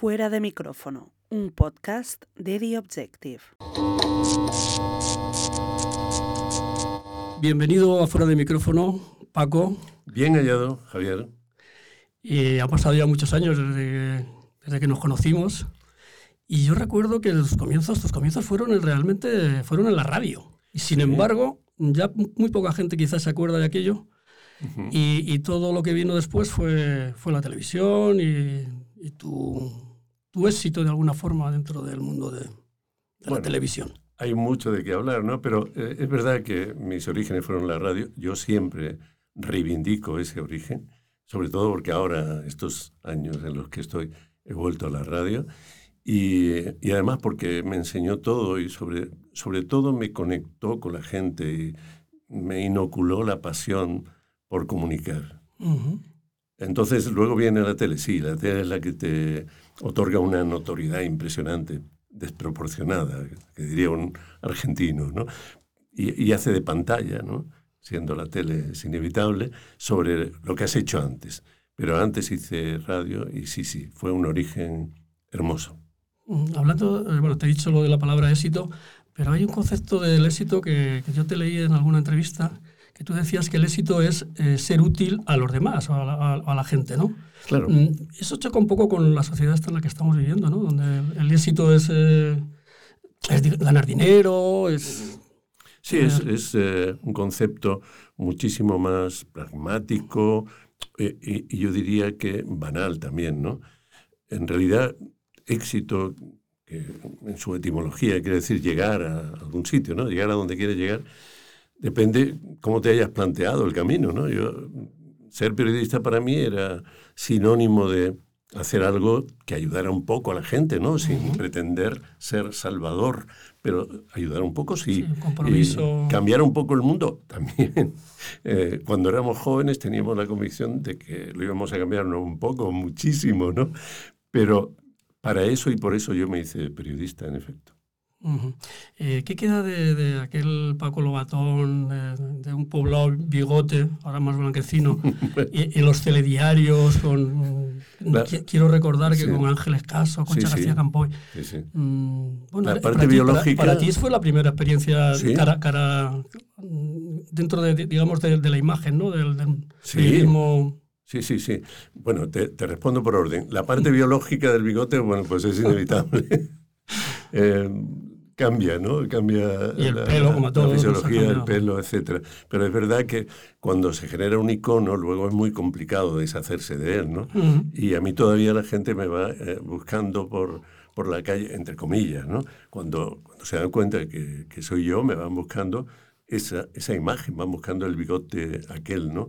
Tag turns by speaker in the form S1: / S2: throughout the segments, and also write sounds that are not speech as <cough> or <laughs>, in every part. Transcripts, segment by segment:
S1: Fuera de micrófono, un podcast de The Objective.
S2: Bienvenido a Fuera de micrófono, Paco.
S3: Bien hallado, Javier.
S2: Y ha pasado ya muchos años desde, desde que nos conocimos. Y yo recuerdo que los comienzos, tus comienzos fueron realmente fueron en la radio. Y sin embargo, ya muy poca gente quizás se acuerda de aquello. y, y, todo lo que vino después fue, fue la televisión y, y tu, tu, éxito de alguna forma dentro del mundo de, de
S3: bueno,
S2: la televisión.
S3: Hay mucho de qué hablar, ¿no? Pero eh, es verdad que mis orígenes fueron la radio. Yo siempre reivindico ese origen, sobre todo porque ahora, estos años en los que estoy, he vuelto a la radio. Y, y, además porque me enseñó todo y sobre, sobre todo me conectó con la gente y me inoculó la pasión por comunicar.
S2: Uh -huh.
S3: Entonces luego viene la tele, sí, la tele es la que te otorga una notoriedad impresionante, desproporcionada, que diría un argentino, ¿no? Y, y hace de pantalla, ¿no? Siendo la tele es inevitable, sobre lo que has hecho antes. Pero antes hice radio y sí, sí, fue un origen hermoso.
S2: Hablando, bueno, te he dicho lo de la palabra éxito, pero hay un concepto del éxito que, que yo te leí en alguna entrevista, que tú decías que el éxito es eh, ser útil a los demás, a la, a, a la, gente, ¿no?
S3: Claro.
S2: Eso choca un poco con la sociedad esta en la que estamos viviendo, ¿no? Donde el éxito es, eh, es ganar dinero, es...
S3: Sí, es, es eh, un concepto muchísimo más pragmático y, y yo diría que banal también, ¿no? En realidad, éxito, que en su etimología quiere decir llegar a algún sitio, ¿no? Llegar a donde quieres llegar, depende cómo te hayas planteado el camino, ¿no? Yo, ser periodista para mí era sinónimo de hacer algo que ayudara un poco a la gente, ¿no? Sin uh -huh. pretender ser salvador, pero ayudar un poco, sí.
S2: sí compromiso.
S3: Y cambiar un poco el mundo <laughs> también. Eh, cuando éramos jóvenes teníamos la convicción de que lo íbamos a cambiar no un poco, muchísimo, ¿no? Pero para eso y por eso yo me hice periodista, en efecto.
S2: Uh -huh. eh, ¿Qué queda de, de, aquel Paco Lobatón, de, de, un poblado bigote, ahora más blanquecino, <laughs> y, y, los telediarios? Con, La, quiero recordar que sí. con Ángeles Caso, con sí, García
S3: sí.
S2: Campoy.
S3: Sí,
S2: mm, bueno,
S3: la parte
S2: para
S3: biológica.
S2: Ti, para, para, ti fue la primera experiencia cara, cara, dentro de, digamos, de, de la imagen, ¿no? Del, del periodismo.
S3: Sí, sí, sí. Bueno, te, te, respondo por orden. La parte biológica del bigote, bueno, pues es inevitable. <laughs> <laughs> eh, cambia, ¿no? Cambia
S2: y el la, pelo, como todo,
S3: la fisiología del pelo, etcétera. Pero es verdad que cuando se genera un icono, luego es muy complicado deshacerse de él, ¿no?
S2: Uh -huh.
S3: Y a mí todavía la gente me va eh, buscando por, por la calle, entre comillas, ¿no? Cuando, cuando se dan cuenta de que, que soy yo, me van buscando esa, esa imagen, van buscando el bigote aquel, ¿no?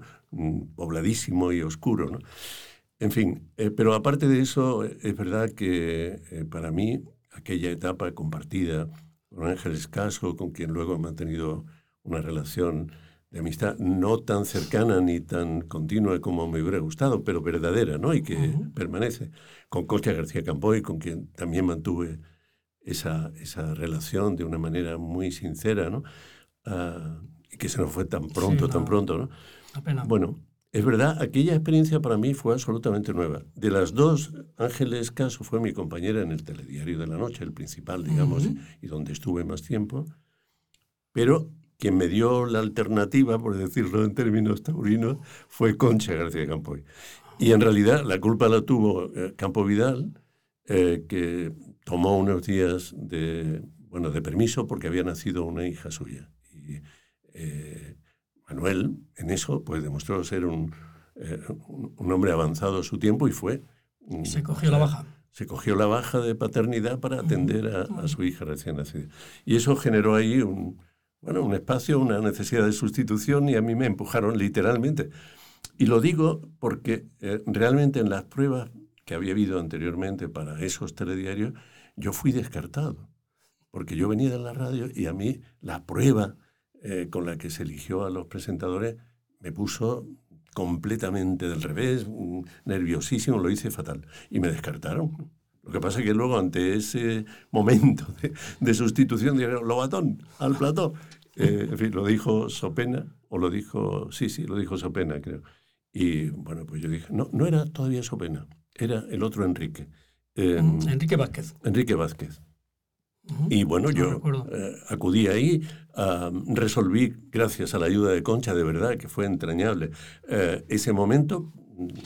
S3: pobladísimo y oscuro, ¿no? En fin, eh, pero aparte de eso, es verdad que eh, para mí aquella etapa compartida con Ángeles Caso, con quien luego he mantenido una relación de amistad no tan cercana ni tan continua como me hubiera gustado, pero verdadera, ¿no? Y que uh -huh. permanece. Con Concha García Campoy, con quien también mantuve esa, esa relación de una manera muy sincera, ¿no? Uh, y que se nos fue tan pronto, sí, tan pronto, ¿no?
S2: Apenas.
S3: Bueno, es verdad, aquella experiencia para mí fue absolutamente nueva. De las dos, Ángeles Caso fue mi compañera en el telediario de la noche, el principal, digamos, uh -huh. y donde estuve más tiempo. Pero quien me dio la alternativa, por decirlo en términos taurinos, fue Concha García Campoy. Y en realidad la culpa la tuvo eh, Campo Vidal, eh, que tomó unos días de, bueno, de permiso porque había nacido una hija suya. Y, eh, Manuel, en eso, pues demostró ser un, eh, un hombre avanzado a su tiempo y fue.
S2: Se cogió la baja.
S3: Se cogió la baja de paternidad para atender a, a su hija recién nacida. Y eso generó ahí un, bueno, un espacio, una necesidad de sustitución y a mí me empujaron literalmente. Y lo digo porque eh, realmente en las pruebas que había habido anteriormente para esos telediarios, yo fui descartado. Porque yo venía de la radio y a mí la prueba eh, con la que se eligió a los presentadores me puso completamente del revés, mm, nerviosísimo, lo hice fatal. Y me descartaron. Lo que pasa es que luego, ante ese <laughs> momento de, de sustitución, dijeron, Lobatón, al plató. Eh, en fin, lo dijo Sopena, o lo dijo, sí, sí, lo dijo Sopena, creo. Y bueno, pues yo dije, no, no era todavía Sopena, era el otro Enrique. Eh,
S2: Enrique Vázquez.
S3: Enrique Vázquez.
S2: Ujú.
S3: Y bueno,
S2: No
S3: yo eh, acudí ahí, ah, resolví, gracias a la ayuda de Concha, de verdad, que fue entrañable, eh, ese momento,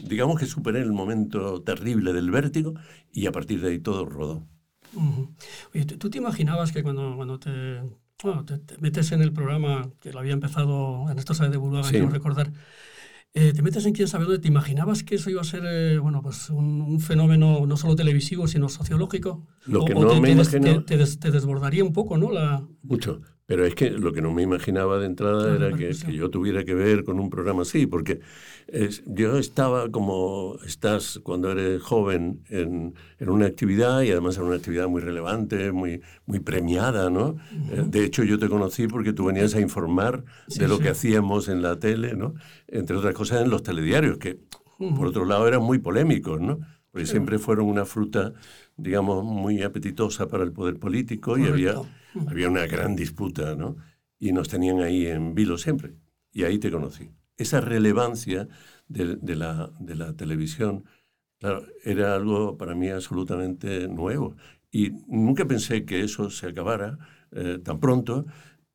S3: digamos que superé el momento terrible del vértigo y a partir de ahí todo rodó.
S2: Ujú. Oye, ¿tú, tú te imaginabas que cuando, cuando te, bueno, te, te metes en el programa, que lo había empezado en esto sabe de Burbaga,
S3: Sí.
S2: quiero recordar, eh, te metes en quién sabe dónde, ¿te imaginabas que eso iba a ser eh, bueno, pues un, un fenómeno no solo televisivo, sino sociológico?
S3: Lo
S2: O-
S3: que
S2: o
S3: no
S2: te,
S3: me
S2: te des- te des- te desbordaría un poco, ¿no? La,
S3: Mucho. Pero es que lo que no me imaginaba de entrada era que, yo tuviera que ver con un programa así, porque es- yo estaba como estás cuando eres joven en, en una actividad y además en una actividad muy relevante, muy, muy premiada, ¿no? Eh, De hecho, yo te conocí porque tú venías a informar
S2: Sí,
S3: de lo
S2: sí.
S3: que hacíamos en la tele, ¿no? Entre otras cosas en los telediarios, que
S2: Ujú.
S3: por otro lado eran muy polémicos, ¿no? Porque siempre fueron una fruta, digamos, muy apetitosa para el poder político y había. <laughs> había una gran disputa, ¿no? Y nos tenían ahí en vilo siempre. Y ahí te conocí. Esa relevancia de, de la, de la televisión, claro, era algo para mí absolutamente nuevo. Y nunca pensé que eso se acabara eh, tan pronto,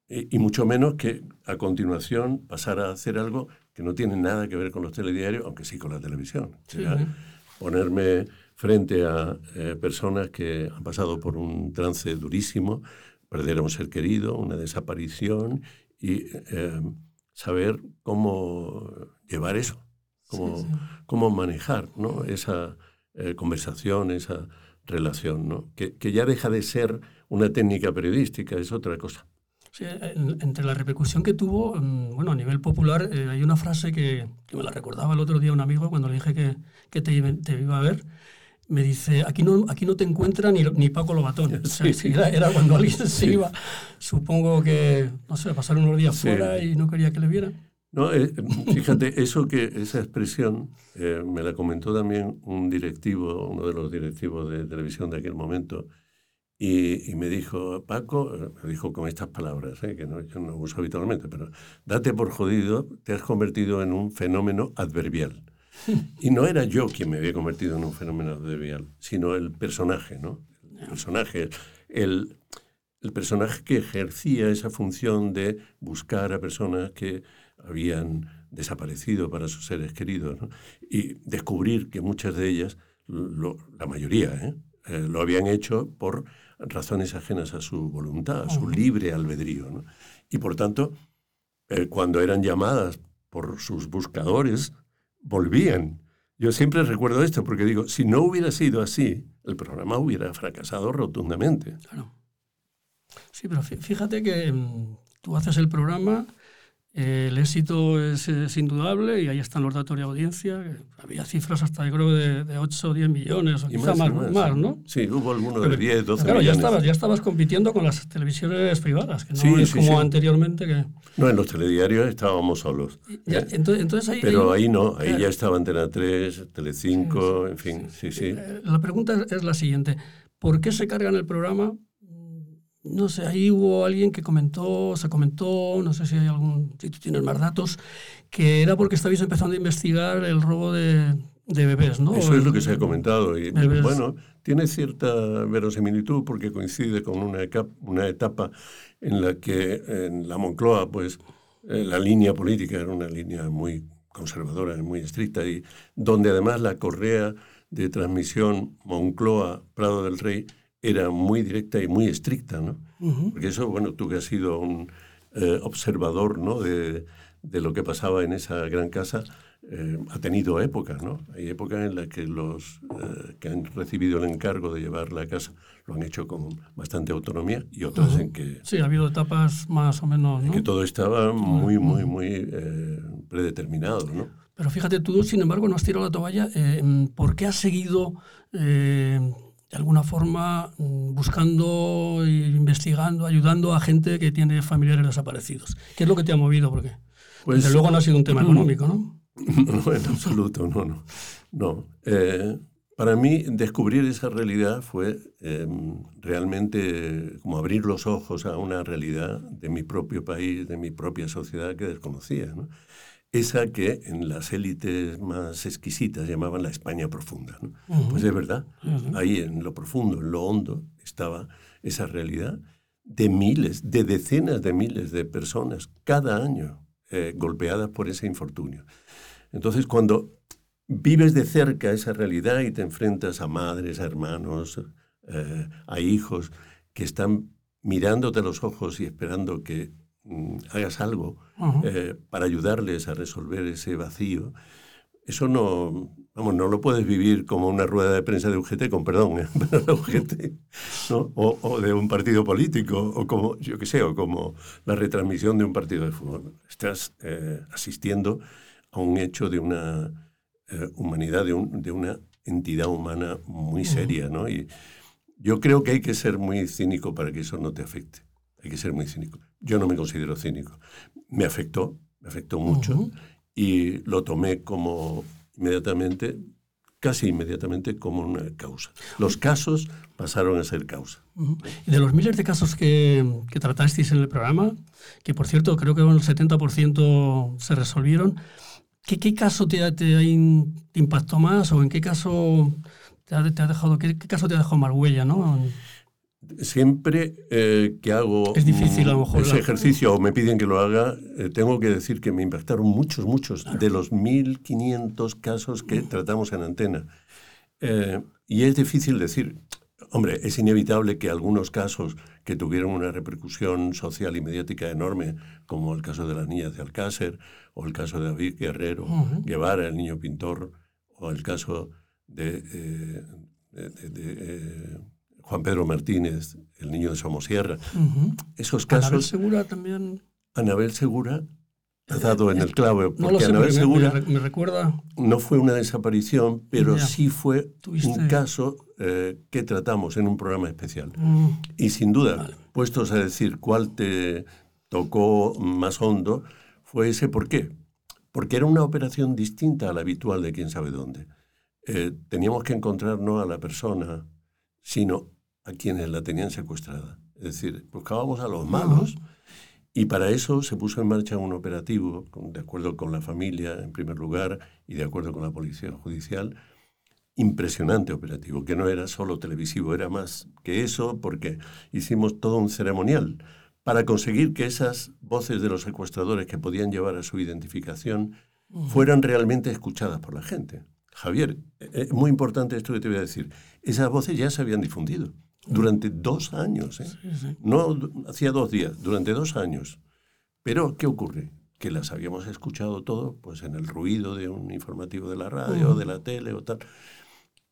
S3: eh, y mucho menos que a continuación pasara a hacer algo que no tiene nada que ver con los telediarios, aunque sí con la televisión.
S2: Sí, sí.
S3: ponerme frente a eh, personas que han pasado por un trance durísimo, perder a un ser querido, una desaparición, y eh, saber cómo llevar eso, cómo,
S2: Sí, sí.
S3: cómo manejar ¿no? esa eh, conversación, esa relación, ¿no? que, que ya deja de ser una técnica periodística, es otra cosa.
S2: Sí, en- entre la repercusión que tuvo, mm, bueno, a nivel popular, eh, hay una frase que, que me la recordaba el otro día un amigo cuando le dije que, que te iba a ver. Me dice, aquí no, aquí no te encuentra ni, ni Paco Lobatón. <laughs> O sea,
S3: Sí.
S2: sí, era, era cuando alguien se
S3: Sí.
S2: iba, supongo que, no sé, pasar unos días
S3: Sí.
S2: fuera y no quería que le vieran.
S3: No, eh, fíjate, eso que, esa expresión eh, me la comentó también un directivo, uno de los directivos de televisión de aquel momento, y, y me dijo, Paco, eh, me dijo con estas palabras, eh, que no, yo no uso habitualmente, pero date por jodido, te has convertido en un fenómeno adverbial. <laughs> Y no era yo quien me había convertido en un fenómeno adverbial, sino el personaje, ¿no? El personaje, el, el personaje que ejercía esa función de buscar a personas que habían desaparecido para sus seres queridos ¿no? y descubrir que muchas de ellas, lo- la mayoría, ¿eh? Eh, lo habían hecho por razones ajenas a su voluntad, a su libre albedrío. ¿no? Y por tanto, eh, cuando eran llamadas por sus buscadores, volvían. Yo siempre recuerdo esto porque digo, si no hubiera sido así, el programa hubiera fracasado rotundamente.
S2: Claro. Sí, pero fí- fíjate que mm, tú haces el programa, eh, el éxito es, es indudable y ahí están los datos de audiencia. Había cifras hasta, yo creo, de, de 8 o 10 millones, o
S3: Y
S2: quizá
S3: y
S2: más, más, ¿no?
S3: Sí, hubo alguno de 10, 12
S2: claro, ya
S3: millones.
S2: estabas, ya estabas compitiendo con las televisiones privadas, que no
S3: Sí,
S2: es
S3: sí,
S2: como
S3: sí.
S2: anteriormente que...
S3: No, en los telediarios estábamos solos.
S2: Ya,
S3: ¿eh?
S2: entonces, entonces ahí,
S3: Pero
S2: ahí-
S3: no, ahí
S2: claro.
S3: ya estaba Antena 3, Telecinco, en fin, sí, sí.
S2: Eh, La pregunta es la siguiente. ¿Por qué se cargan el programa? No sé, ahí hubo alguien que comentó, se comentó, no sé si hay algún, si tú tienes más datos, que era porque estabais empezando a investigar el robo de, de bebés, ¿no?
S3: Eso es lo que se ha comentado. Y,
S2: Bebés.
S3: bueno, tiene cierta verosimilitud porque coincide con una, eca- una etapa en la que en la Moncloa, pues, eh, la línea política era una línea muy conservadora muy estricta, y donde además la correa de transmisión Moncloa-Prado del Rey era muy directa y muy estricta, ¿no? Porque eso, bueno, tú que has sido un eh, observador ¿no? de, de lo que pasaba en esa gran casa, eh, ha tenido épocas, ¿no? Hay épocas en las que los eh, que han recibido el encargo de llevar la casa lo han hecho con bastante autonomía y otras en que,
S2: Sí, ha habido etapas más o menos, ¿no?
S3: que todo estaba muy, muy, muy predeterminado, ¿no?
S2: Pero fíjate, tú, sin embargo, no has tirado la toalla. ¿Por qué has seguido, de alguna forma, mm, buscando, investigando, ayudando a gente que tiene familiares desaparecidos? ¿Qué es lo que te ha movido? Porque,
S3: Pues-
S2: desde luego, no ha sido un tema económico, ¿no? <laughs>
S3: No, en absoluto, no, no. no. Eh, para mí, descubrir esa realidad fue eh, realmente como abrir los ojos a una realidad de mi propio país, de mi propia sociedad que desconocía. ¿no? Esa que en las élites más exquisitas llamaban la España profunda. ¿no? Pues es verdad, ahí en lo profundo, en lo hondo, estaba esa realidad de miles, de decenas de miles de personas cada año eh, golpeadas por ese infortunio. Entonces, cuando vives de cerca esa realidad y te enfrentas a madres, a hermanos, eh, a hijos que están mirándote a los ojos y esperando que hagas algo eh, para ayudarles a resolver ese vacío, eso no, vamos, no lo puedes vivir como una rueda de prensa de UGT, con perdón, ¿eh? <laughs> UGT, ¿no? o, de un partido político, o como, yo qué sé, o como la retransmisión de un partido de fútbol. Estás eh, asistiendo a un hecho de una humanidad, de, de, una entidad humana muy seria, ¿no? Y yo creo que hay que ser muy cínico para que eso no te afecte. Hay que ser muy cínico. Yo no me considero cínico. Me afectó, me afectó mucho y lo tomé como inmediatamente, casi inmediatamente, como una causa. Los casos pasaron a ser causa.
S2: Y de los miles de casos que, que, tratasteis en el programa, que por cierto creo que el 70% se resolvieron, ¿qué, qué caso te, te, impactó más o en qué caso te ha, te ha dejado, qué, qué, caso te ha dejado más huella? ¿no?
S3: Siempre eh, que hago
S2: es difícil, a lo mejor,
S3: ese ejercicio o me piden que lo haga, eh, tengo que decir que me impactaron muchos, muchos de los 1.500 casos que tratamos en antena. Eh, y es difícil decir, hombre, es inevitable que algunos casos que tuvieron una repercusión social y mediática enorme, como el caso de las niñas de Alcácer, o el caso de David Guerrero, Guevara, el niño pintor, o el caso de, de Juan Pedro Martínez, el niño de Somosierra. Esos casos.
S2: Anabel Segura también.
S3: Anabel Segura ha dado en el clavo.
S2: Porque no sé, Anabel Segura me, recuerda.
S3: No fue una desaparición, pero sí fue un caso eh, que tratamos en un programa especial. Mm. Y sin duda, puestos a decir cuál te tocó más hondo, fue ese por qué. Porque era una operación distinta a la habitual de quién sabe dónde. Eh, teníamos que encontrar no a la persona, sino a quienes la tenían secuestrada. Es decir, buscábamos a los malos y para eso se puso en marcha un operativo, de acuerdo con la familia en primer lugar y de acuerdo con la policía judicial, impresionante operativo, que no era solo televisivo, era más que eso porque hicimos todo un ceremonial para conseguir que esas voces de los secuestradores que podían llevar a su identificación fueran realmente escuchadas por la gente. Javier, es muy importante esto que te voy a decir. Esas voces ya se habían difundido durante dos años. ¿eh? No hacía dos días, durante dos años. Pero, ¿qué ocurre? Que las habíamos escuchado todo pues, en el ruido de un informativo de la radio, de la tele o tal.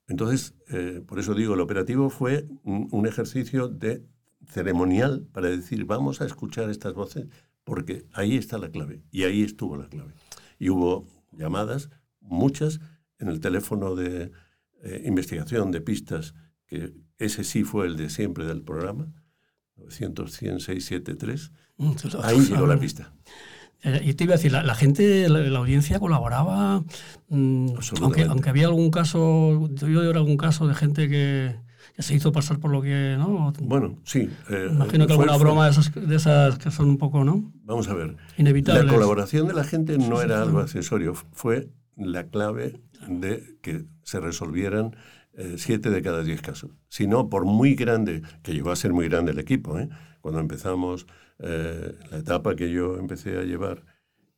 S3: Entonces, eh, por eso digo, el operativo fue un, ejercicio de ceremonial para decir, vamos a escuchar estas voces, porque ahí está la clave. Y ahí estuvo la clave. Y hubo llamadas, muchas, en el teléfono de eh, investigación de pistas que ese sí fue el de siempre del programa, 900, 100, 673. Ahí llegó la pista.
S2: Eh, y te iba a decir, la, gente, la, audiencia colaboraba, mm, aunque, aunque había algún caso, yo he algún caso de gente que, se hizo pasar por lo que, ¿no?
S3: Bueno, sí.
S2: Eh, Imagino que alguna broma de esas, que son un poco, ¿no?
S3: Vamos a ver.
S2: Inevitables.
S3: La colaboración de la gente no era algo accesorio, fue la clave de que se resolvieran siete de cada diez casos. Si no, por muy grande, que llegó a ser muy grande el equipo, ¿eh? cuando empezamos eh, la etapa que yo empecé a llevar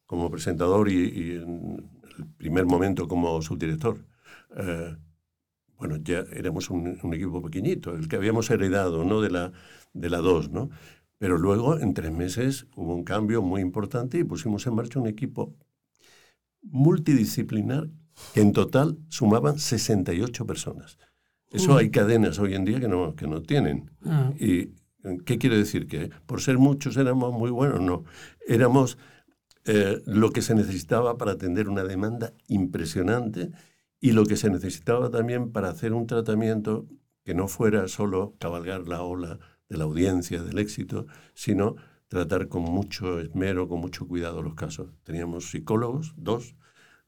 S3: como presentador y, en el primer momento como subdirector, bueno, ya éramos un, equipo pequeñito, el que habíamos heredado ¿no? de la de la 2, ¿no? Pero luego, en tres meses, hubo un cambio muy importante y pusimos en marcha un equipo multidisciplinar que en total sumaban 68 personas. Eso hay cadenas hoy en día que no, que no tienen. Ah. ¿Y qué quiere decir? ¿Que por ser muchos éramos muy buenos? No. Éramos eh, lo que se necesitaba para atender una demanda impresionante y lo que se necesitaba también para hacer un tratamiento que no fuera solo cabalgar la ola de la audiencia, del éxito, sino tratar con mucho esmero, con mucho cuidado los casos. Teníamos psicólogos, dos,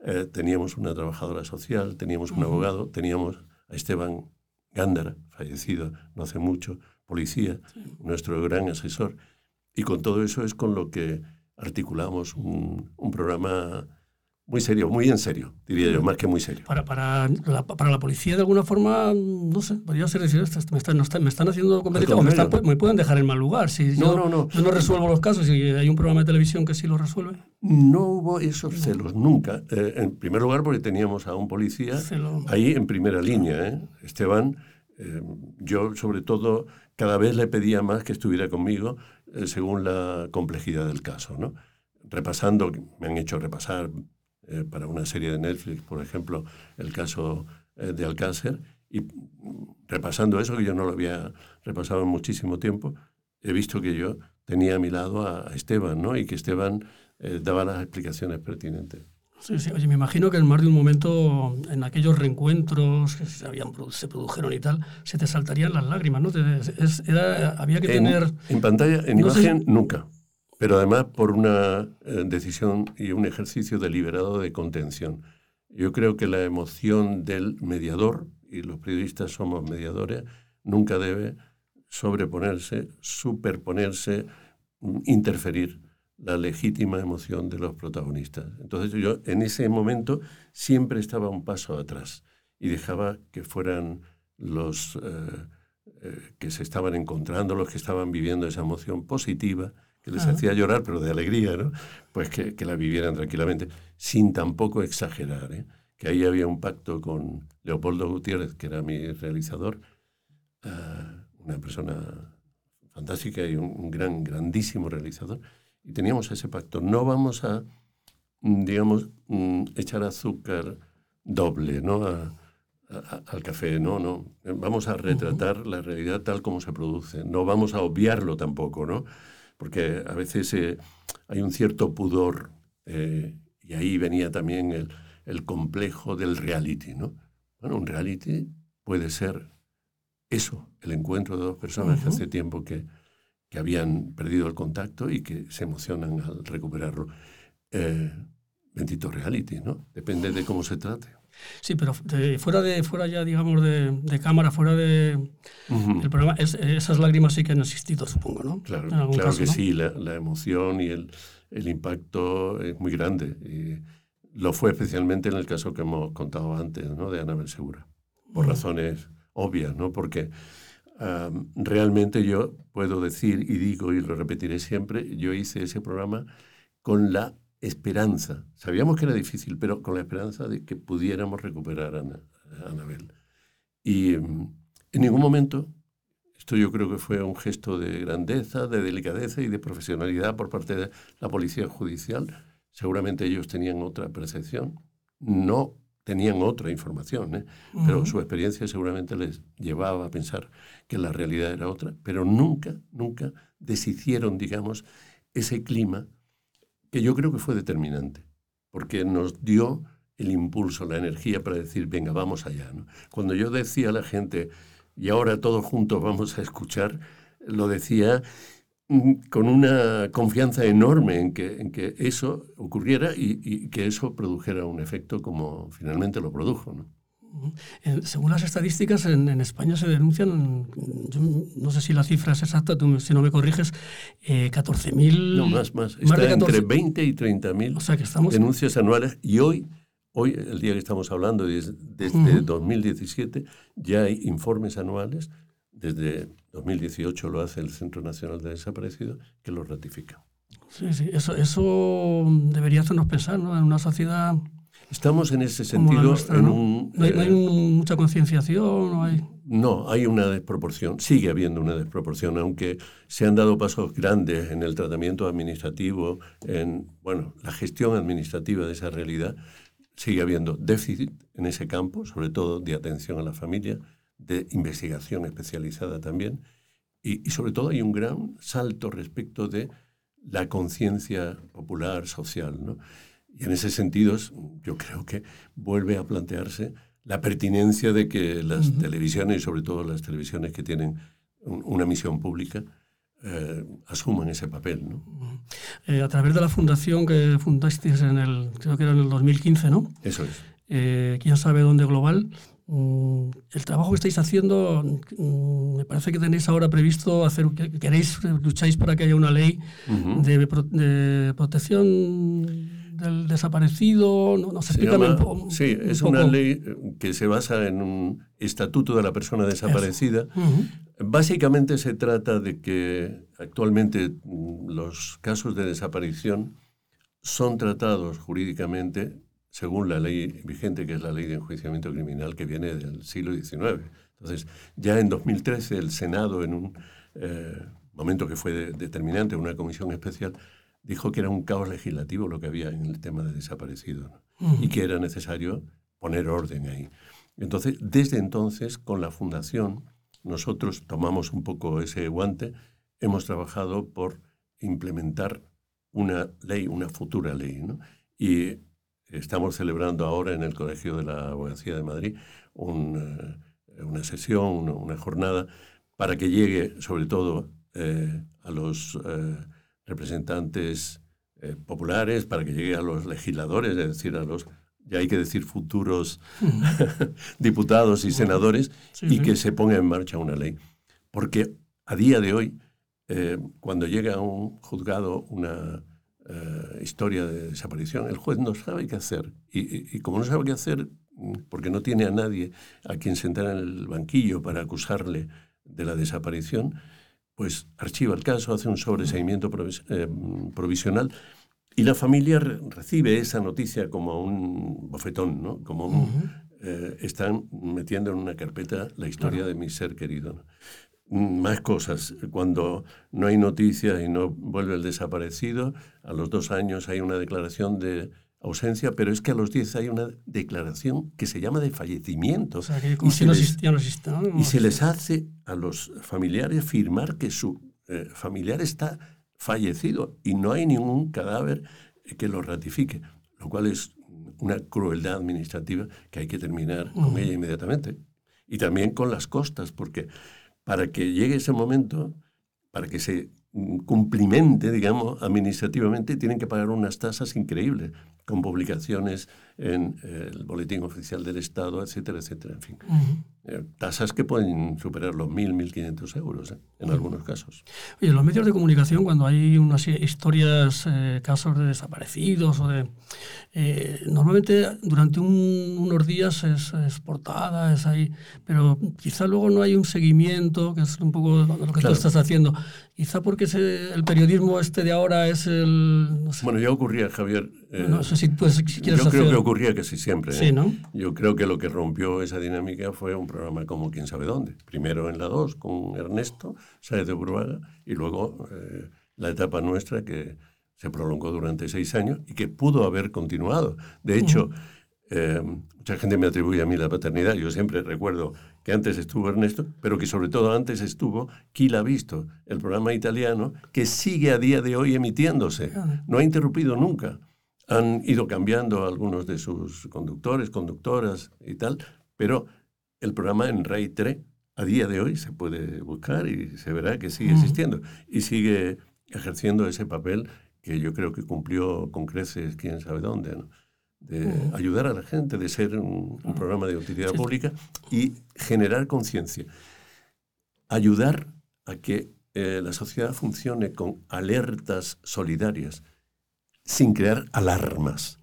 S3: eh, teníamos una trabajadora social, teníamos un abogado, teníamos a Esteban Gándara, fallecido no hace mucho, policía, nuestro gran asesor. Y con todo eso es con lo que articulamos un, programa muy serio, muy en serio, diría yo, más que muy serio.
S2: Para, para, la, para la policía, de alguna forma, no sé, podría ser decir, me están, me están haciendo competencia o me, están, me, pueden dejar en mal lugar. Si
S3: no,
S2: yo,
S3: no, no.
S2: yo no resuelvo los casos y hay un programa de televisión que sí lo resuelve.
S3: No hubo esos celos, nunca. Eh, en primer lugar, porque teníamos a un policía
S2: Celo.
S3: ahí en primera línea, ¿eh? Esteban. Eh, yo, sobre todo, cada vez le pedía más que estuviera conmigo eh, según la complejidad del caso, ¿no? Repasando, me han hecho repasar eh, para una serie de Netflix, por ejemplo, el caso eh, de Alcácer, y repasando eso, que yo no lo había repasado en muchísimo tiempo, he visto que yo tenía a mi lado a Esteban, ¿no? Y que Esteban eh, daba las explicaciones pertinentes.
S2: Sí, sí. Oye, me imagino que en más de un momento, en aquellos reencuentros que se, habían, se produjeron y tal, se te saltarían las lágrimas, ¿no? Te, es, era, había que
S3: en,
S2: tener...
S3: En pantalla, en
S2: no
S3: imagen,
S2: sé-
S3: nunca. Pero además por una eh, decisión y un ejercicio deliberado de contención. Yo creo que la emoción del mediador, y los periodistas somos mediadores, nunca debe sobreponerse, superponerse, mm, interferir la legítima emoción de los protagonistas. Entonces yo en ese momento siempre estaba un paso atrás y dejaba que fueran los eh, eh, que se estaban encontrando, los que estaban viviendo esa emoción positiva, que les
S2: Ajá.
S3: hacía llorar, pero de alegría, ¿no? Pues que, que la vivieran tranquilamente, sin tampoco exagerar, ¿eh? Que ahí había un pacto con Leopoldo Gutiérrez, que era mi realizador, ah, una persona fantástica y un, gran, grandísimo realizador, y teníamos ese pacto. No vamos a, digamos, mm, echar azúcar doble, ¿no? A- a- al café, no, no. Vamos a retratar la realidad tal como se produce. No vamos a obviarlo tampoco, ¿no? Porque a veces eh, hay un cierto pudor eh, y ahí venía también el, el complejo del reality, ¿no? Bueno, un reality puede ser eso, el encuentro de dos personas que hace tiempo que, que habían perdido el contacto y que se emocionan al recuperarlo. Eh, bendito reality, ¿no? Depende de cómo se trate.
S2: Sí, pero de- fuera, de, fuera ya, digamos, de, de cámara, fuera de,
S3: Ujú.
S2: el programa, es- esas lágrimas sí que han existido, supongo, ¿no?
S3: Claro,
S2: caso,
S3: que
S2: ¿no?
S3: sí, la, la emoción y el, el impacto es muy grande. Y lo fue especialmente en el caso que hemos contado antes, ¿no? de Anabel Segura, por razones obvias, ¿no? porque realmente yo puedo decir y digo y lo repetiré siempre, yo hice ese programa con la esperanza, sabíamos que era difícil, pero con la esperanza de que pudiéramos recuperar a, Ana- a Anabel. Y mm, en ningún momento esto yo creo que fue un gesto de grandeza, de delicadeza y de profesionalidad por parte de la policía judicial. Seguramente ellos tenían otra percepción, no tenían otra información, ¿eh? pero su experiencia seguramente les llevaba a pensar que la realidad era otra, pero nunca, nunca deshicieron, digamos, ese clima que yo creo que fue determinante, porque nos dio el impulso, la energía para decir, venga, vamos allá. ¿no? Cuando yo decía a la gente, y ahora todos juntos vamos a escuchar, lo decía mm, con una confianza enorme en que, en que eso ocurriera y, que eso produjera un efecto como finalmente lo produjo.
S2: En- según las estadísticas, en, en España se denuncian, yo no sé si la cifra es exacta, tú si no me corriges, eh, 14.000...
S3: No, más, más.
S2: más
S3: Está
S2: de 14
S3: entre 20 y 30 mil
S2: O sea que estamos...
S3: denuncias anuales y hoy, hoy, el día que estamos hablando, des- desde
S2: Ujú.
S3: 2017, ya hay informes anuales, desde 2018 lo hace el Centro Nacional de Desaparecidos, que lo ratifica.
S2: Sí, sí, eso, eso debería hacernos pensar, ¿no? En una sociedad
S3: Estamos en ese sentido
S2: nuestra,
S3: en
S2: ¿no?
S3: un...
S2: No hay, no hay
S3: eh,
S2: un- mucha concienciación, no hay...
S3: No, hay una desproporción, sigue habiendo una desproporción, aunque se han dado pasos grandes en el tratamiento administrativo, en bueno, la gestión administrativa de esa realidad, sigue habiendo déficit en ese campo, sobre todo de atención a la familia, de investigación especializada también, y, y sobre todo hay un gran salto respecto de la conciencia popular, social. ¿no? Y en ese sentido, yo creo que vuelve a plantearse la pertinencia de que las televisiones, y sobre todo las televisiones que tienen un- una misión pública, eh, asuman ese papel. ¿no?
S2: Eh, a través de la fundación que fundasteis en el, creo que era en el 2015, ¿no?
S3: Eso es.
S2: Eh, quién sabe dónde global. Mm, el trabajo que estáis haciendo, mm, me parece que tenéis ahora previsto hacer, que queréis, lucháis para que haya una ley de protección del desaparecido? ¿No? Nos
S3: se llama, un, Sí, es una ley que se basa en un estatuto de la persona desaparecida. Básicamente se trata de que actualmente mm, los casos de desaparición son tratados jurídicamente según la ley vigente, que es la ley de enjuiciamiento criminal que viene del siglo XIX. Entonces, ya en 2013 el Senado, en un eh, momento que fue determinante, una comisión especial, dijo que era un caos legislativo lo que había en el tema de desaparecidos y que era necesario poner orden ahí. Entonces, desde entonces, con la Fundación, nosotros tomamos un poco ese guante, hemos trabajado por implementar una ley, una futura ley. ¿no? Y estamos celebrando ahora en el Colegio de la Abogacía de Madrid eh, una sesión, una, jornada, para que llegue sobre todo eh, a los eh, representantes populares, para que llegue a los legisladores, es decir, a los ya hay que decir futuros <laughs> diputados y senadores, y que se ponga en marcha una ley. Porque a día de hoy, cuando llega a un juzgado una historia de desaparición, el juez no sabe qué hacer. Y, y, como no sabe qué hacer, porque no tiene a nadie a quien sentar en el banquillo para acusarle de la desaparición, pues archiva el caso, hace un sobreseimiento eh, provisional y la familia recibe esa noticia como un bofetón, ¿no? Como eh, están metiendo en una carpeta la historia de mi ser querido. Más cosas. Cuando no hay noticias y no vuelve el desaparecido, a los dos años hay una declaración de ausencia, pero es que a los 10 hay una declaración que se llama de fallecimiento.
S2: y, se les,
S3: y se les hace a los familiares firmar que su eh, familiar está fallecido y no hay ningún cadáver que lo ratifique, lo cual es una crueldad administrativa que hay que terminar con ella inmediatamente. Y también con las costas, porque para que llegue ese momento, para que se cumplimente, digamos, administrativamente, tienen que pagar unas tasas increíbles con publicaciones en eh, el Boletín Oficial del Estado, etcétera, etcétera. En fin, eh, tasas que pueden superar los 1.000, 1.500 euros ¿eh? en algunos casos.
S2: Oye, los medios de comunicación, cuando hay unas historias, casos de desaparecidos o de... normalmente durante unos días es, es, portada, es ahí, pero quizá luego no hay un seguimiento, que es un poco lo que tú estás haciendo. Quizá porque el periodismo este de ahora es el...
S3: Bueno, ya ocurría, Javier.
S2: no sé si, pues, si quieres
S3: Yo creo que ocurría casi siempre. Sí, ¿eh? ¿no? Yo creo que lo que rompió esa dinámica fue un programa como Quién sabe dónde. Primero en la 2 con Ernesto Sáez de Burbaga y luego eh, la etapa nuestra que se prolongó durante seis años y que pudo haber continuado. De hecho, eh, mucha gente me atribuye a mí la paternidad. Yo siempre recuerdo que antes estuvo Ernesto, pero que sobre todo antes estuvo Quila Visto, el programa italiano que sigue a día de hoy emitiéndose. No ha interrumpido nunca. Han ido cambiando algunos de sus conductores, conductoras y tal, pero el programa en RAI 3 a día de hoy se puede buscar y se verá que sigue existiendo y sigue ejerciendo ese papel que yo creo que cumplió con creces quién sabe dónde. ¿no? de ayudar a la gente, de ser un, programa de utilidad pública y generar conciencia. Ayudar a que eh, la sociedad funcione con alertas solidarias, sin crear alarmas.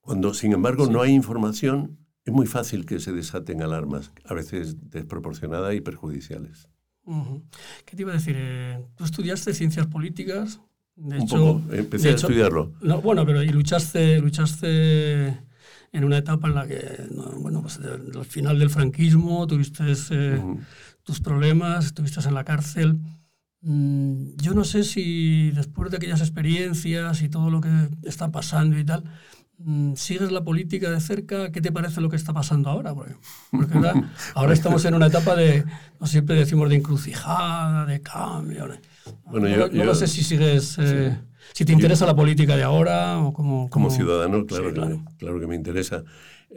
S3: Cuando, sin embargo, no hay información, es muy fácil que se desaten alarmas, a veces desproporcionadas y perjudiciales.
S2: ¿Qué te iba a decir? Eh, tú estudiaste ciencias políticas,
S3: de hecho, empecé a estudiarlo.
S2: bueno, pero y luchaste, luchaste en una etapa en la que, bueno, pues al final del franquismo tuviste eh, tus problemas, estuviste en la cárcel. Mm, yo no sé si después de aquellas experiencias y todo lo que está pasando y tal, mm, ¿sigues la política de cerca? ¿Qué te parece lo que está pasando ahora? Porque, <laughs> ahora, estamos en una etapa de, no siempre decimos de encrucijada, de cambio. Bueno, yo, no, sé si sigues, eh, si te interesa la política de ahora o como...
S3: Como, ciudadano, claro, Que, claro que me interesa.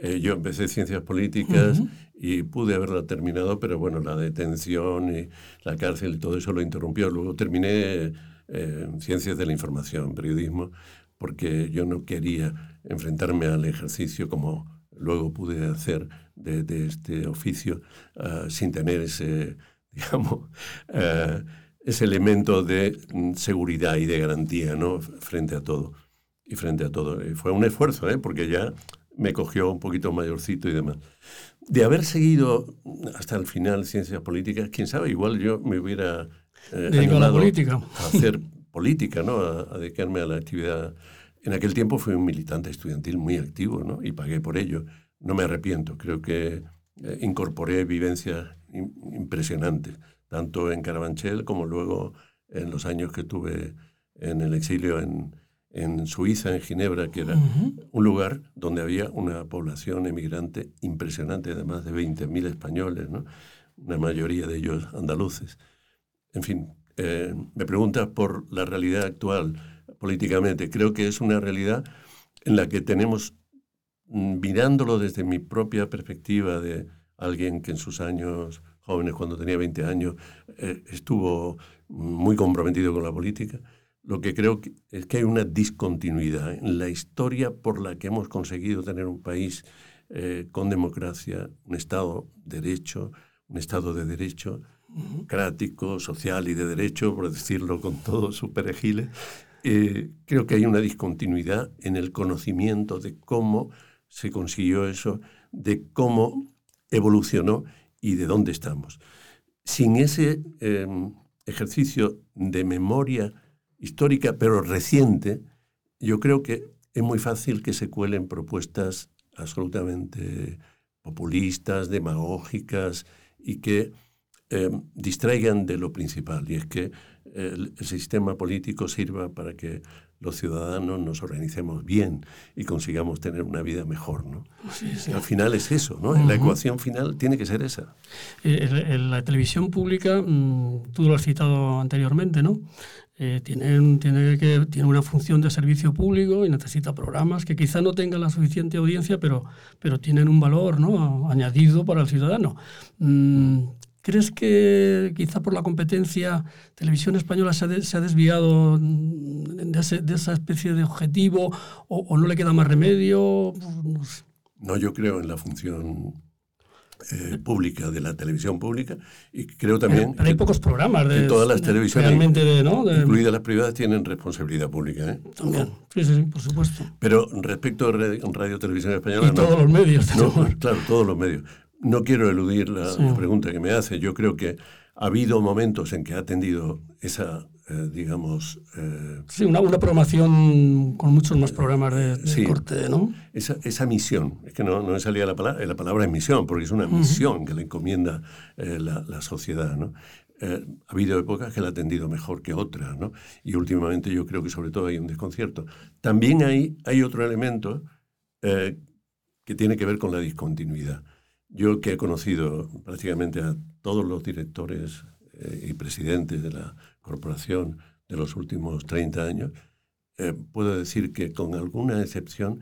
S3: Eh, yo empecé ciencias políticas y pude haberla terminado, pero bueno, la detención y la cárcel y todo eso lo interrumpió. Luego terminé eh, ciencias de la información, periodismo, porque yo no quería enfrentarme al ejercicio como luego pude hacer de, este oficio ah, sin tener ese, <laughs> digamos, ese elemento de mm, seguridad y de garantía ¿no? frente a todo. y frente a todo. fue un esfuerzo, ¿eh? porque ya me cogió un poquito mayorcito y demás. De haber seguido hasta el final ciencias políticas, quién sabe, igual yo me hubiera
S2: eh, a la política.
S3: A hacer política, ¿no? A, dedicarme a la actividad. En aquel tiempo fui un militante estudiantil muy activo, ¿no? Y pagué por ello. No me arrepiento, creo que eh, incorporé vivencias impresionantes, tanto en Carabanchel como luego en los años que tuve en el exilio en, en Suiza, en Ginebra, que era un lugar donde había una población emigrante impresionante, de más de 20.000 españoles, ¿no? una mayoría de ellos andaluces. En fin, eh, me preguntas por la realidad actual políticamente. Creo que es una realidad en la que tenemos, mm, mirándolo desde mi propia perspectiva de alguien que en sus años jóvenes, cuando tenía 20 años, eh, estuvo muy comprometido con la política, lo que creo es que hay una discontinuidad en la historia por la que hemos conseguido tener un país eh, con democracia, un Estado de derecho, un Estado de derecho democrático, social y de derecho, por decirlo con todos sus perejiles. Eh, creo que hay una discontinuidad en el conocimiento de cómo se consiguió eso, de cómo evolucionó y de dónde estamos. Sin ese em, ejercicio de memoria histórica, pero reciente, yo creo que es muy fácil que se cuelen propuestas absolutamente populistas, demagógicas y que eh, distraigan de lo principal, y es que el, sistema político sirva para que los ciudadanos nos organicemos bien y consigamos tener una vida mejor. ¿no? Al final es eso, ¿no? La ecuación final tiene que ser esa.
S2: Eh, la televisión pública, mm, tú lo has citado anteriormente, ¿no? Eh, tiene, tiene, que, tiene una función de servicio público y necesita programas que quizá no tengan la suficiente audiencia, pero, pero tienen un valor ¿no? añadido para el ciudadano. Mm, ¿Crees que quizá por la competencia Televisión Española se ha, desviado de, de, esa especie de objetivo o, o, no le queda más remedio?
S3: No, yo creo en la función eh, pública, de la televisión pública, y creo también...
S2: Pero, hay pocos programas de...
S3: todas las televisiones,
S2: realmente de, ¿no?
S3: incluidas las privadas, tienen responsabilidad pública. ¿eh?
S2: También, sí, sí, por supuesto.
S3: Pero respecto a Radio, Televisión Española...
S2: Y todos los medios. <laughs>
S3: claro, todos los medios. No quiero eludir la, pregunta que me hace. Yo creo que ha habido momentos en que ha atendido esa eh, digamos...
S2: Eh, sí, una, una, programación con muchos más programas de, corte, ¿no?
S3: Esa, esa, misión, es que no, no me salía la palabra, la palabra es misión, porque es una misión que le encomienda eh, la, la, sociedad, ¿no? ha habido épocas que la ha atendido mejor que otras, ¿no? Y últimamente yo creo que sobre todo hay un desconcierto. También hay, hay otro elemento que tiene que ver con la discontinuidad. Yo que he conocido prácticamente a todos los directores y presidentes de la corporación de los últimos 30 años, eh, puedo decir que con alguna excepción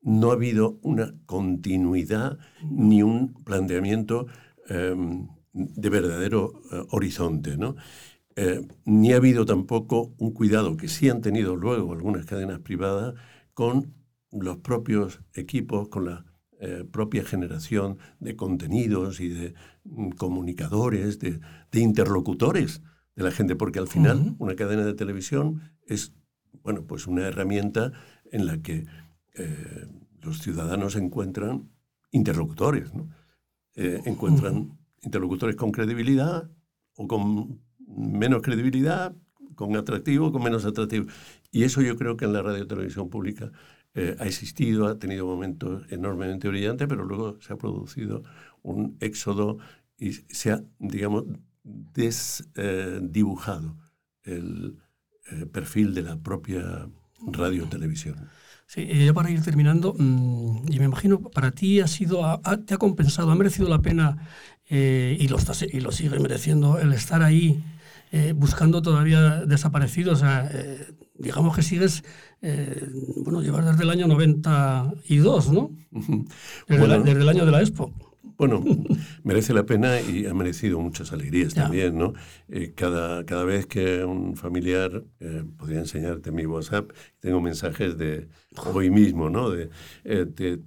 S3: no ha habido una continuidad ni un planteamiento em, de verdadero eh, horizonte, ¿no? Eh, ni ha habido tampoco un cuidado que sí han tenido luego algunas cadenas privadas con los propios equipos, con la propia generación de contenidos y de mm, comunicadores, de interlocutores de la gente, porque al final una cadena de televisión es bueno, pues una herramienta en la que eh, los ciudadanos encuentran interlocutores, ¿no? Eh, encuentran interlocutores con credibilidad o con menos credibilidad, con atractivo, con menos atractivo. Y eso yo creo que en la radio televisión pública eh, ha existido, ha tenido momentos enormemente brillantes, pero luego se ha producido un éxodo y se ha, digamos, desdibujado el eh, perfil de la propia radio televisión.
S2: Sí, y ya para ir terminando, mm, y me imagino, para ti ha sido, te ha compensado, ha merecido la pena eh, y, lo y lo sigue mereciendo el estar ahí eh, buscando todavía desaparecidos. digamos que sigues, bueno, llevas desde el año 92, ¿no? <laughs> Desde, desde el año de la Expo.
S3: Bueno, merece la pena y ha merecido muchas alegrías también, ¿no? Eh, cada, cada vez que un familiar, eh, podría enseñarte mi WhatsApp, tengo mensajes de hoy mismo, ¿no? De, eh, te,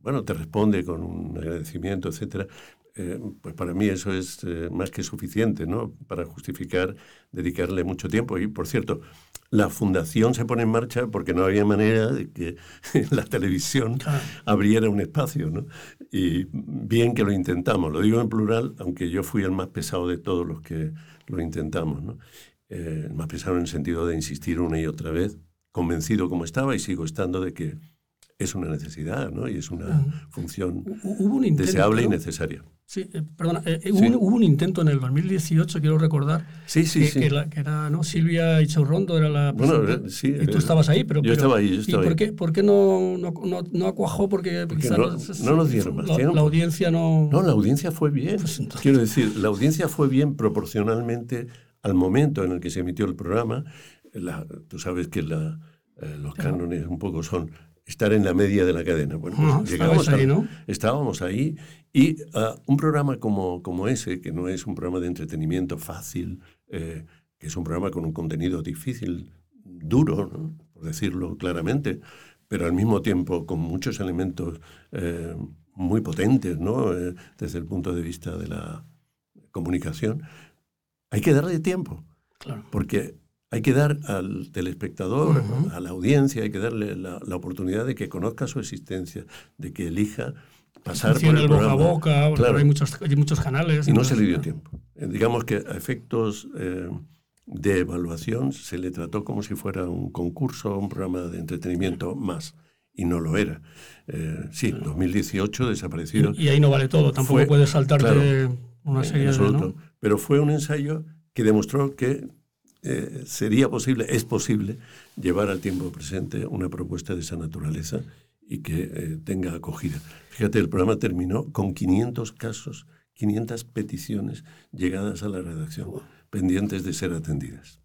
S3: bueno, te responde con un agradecimiento, etcétera. eh, pues para mí eso es más que suficiente, ¿no? Para justificar dedicarle mucho tiempo. Y, por cierto, la fundación se pone en marcha porque no había manera de que <laughs> la televisión abriera un espacio, ¿no? Y bien que lo intentamos. Lo digo en plural, aunque yo fui el más pesado de todos los que lo intentamos, ¿no? Eh, el más pesado en el sentido de insistir una y otra vez, convencido como estaba y sigo estando de que es una necesidad, ¿no? Y es una función deseable y necesaria.
S2: Sí, eh, perdona, eh, eh, Hubo, un intento en el 2018, quiero recordar,
S3: sí, sí,
S2: que, que, era, ¿no? Silvia Ichaurrondo era la
S3: bueno, sí,
S2: y tú estabas ahí, pero...
S3: Yo estaba ahí, yo estaba
S2: ¿Y por qué, por qué no, no, no, no, acuajó? Porque,
S3: no, no, nos dieron más
S2: la,
S3: tiempo.
S2: La audiencia no...
S3: No, la audiencia fue bien. Pues quiero decir, la audiencia fue bien proporcionalmente al momento en el que se emitió el programa. La, tú sabes que la, los cánones un poco son estar en la media de la cadena. Bueno, pues llegamos
S2: ahí, ¿no?
S3: Estábamos ahí y uh, un programa como, como ese, que no es un programa de entretenimiento fácil, eh, que es un programa con un contenido difícil, duro, ¿no? por decirlo claramente, pero al mismo tiempo con muchos elementos eh, muy potentes ¿no? Eh, desde el punto de vista de la comunicación, hay que darle tiempo.
S2: Claro.
S3: Porque hay que dar al telespectador, a la audiencia, hay que darle la, oportunidad de que conozca su existencia, de que elija pasar por el,
S2: el
S3: boca
S2: a boca, claro. hay, muchos, hay muchos canales.
S3: Y no se le dio tiempo. Eh, digamos que a efectos eh, de evaluación se le trató como si fuera un concurso, un programa de entretenimiento más. Y no lo era. Eh, sí, 2018 desapareció.
S2: Y, y, ahí no vale todo, tampoco fue, puedes saltarte claro, una serie de... ¿no?
S3: Pero fue un ensayo que demostró que eh, sería posible, es posible, llevar al tiempo presente una propuesta de esa naturaleza y que eh, tenga acogida. Fíjate, el programa terminó con 500 casos, 500 peticiones llegadas a la redacción, pendientes de ser atendidas.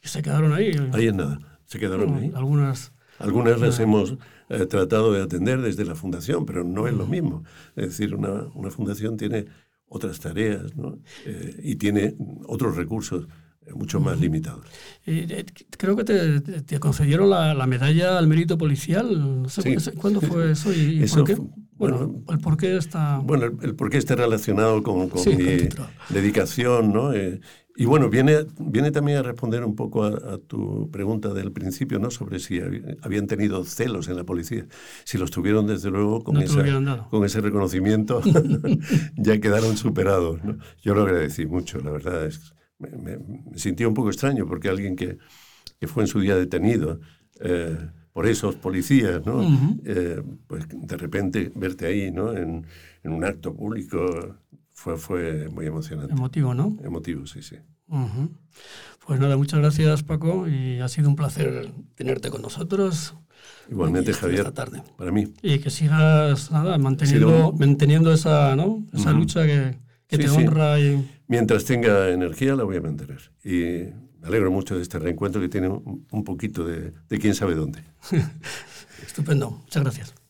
S2: ¿Y se quedaron ahí?
S3: Ahí en nada, se quedaron ahí.
S2: Algunas...
S3: Algunas las hemos eh, tratado de atender desde la fundación, pero no es lo mismo. Es decir, una, una fundación tiene otras tareas ¿no? eh, y tiene otros recursos mucho más limitados.
S2: Eh, creo que te, te concedieron la, la, medalla al mérito policial. No sé
S3: sí.
S2: cuándo fue <laughs> eso y,
S3: eso
S2: por qué.
S3: Fue,
S2: bueno, el por qué está.
S3: Bueno, el, el por qué está relacionado con, con
S2: Sí,
S3: mi
S2: con
S3: dedicación, ¿no? Eh, y bueno, viene, viene también a responder un poco a, a, tu pregunta del principio, ¿no? Sobre si hab- habían tenido celos en la policía. Si los tuvieron, desde luego, con,
S2: No
S3: esa- con ese reconocimiento, <laughs> <laughs> ya quedaron superados, ¿no? Yo lo agradecí mucho, la verdad. Es, me, me, me sentía un poco extraño porque alguien que, que fue en su día detenido eh, por esos policías, ¿no?
S2: Ujú.
S3: Eh, pues de repente verte ahí, ¿no? En, en un acto público fue, fue muy emocionante.
S2: Emotivo, ¿no?
S3: Emotivo, sí, sí.
S2: Ujú. Pues nada, muchas gracias Paco y ha sido un placer tenerte con nosotros.
S3: Igualmente,
S2: esta-
S3: Javier,
S2: Esta tarde.
S3: para mí.
S2: Y que sigas nada, manteniendo, manteniendo esa, ¿no? esa
S3: Ujú.
S2: lucha que, que
S3: Sí,
S2: te
S3: sí.
S2: honra y
S3: Mientras tenga energía, la voy a mantener. Y me alegro mucho de este reencuentro que tiene un, poquito de, de quién sabe dónde. <laughs>
S2: estupendo. Muchas gracias.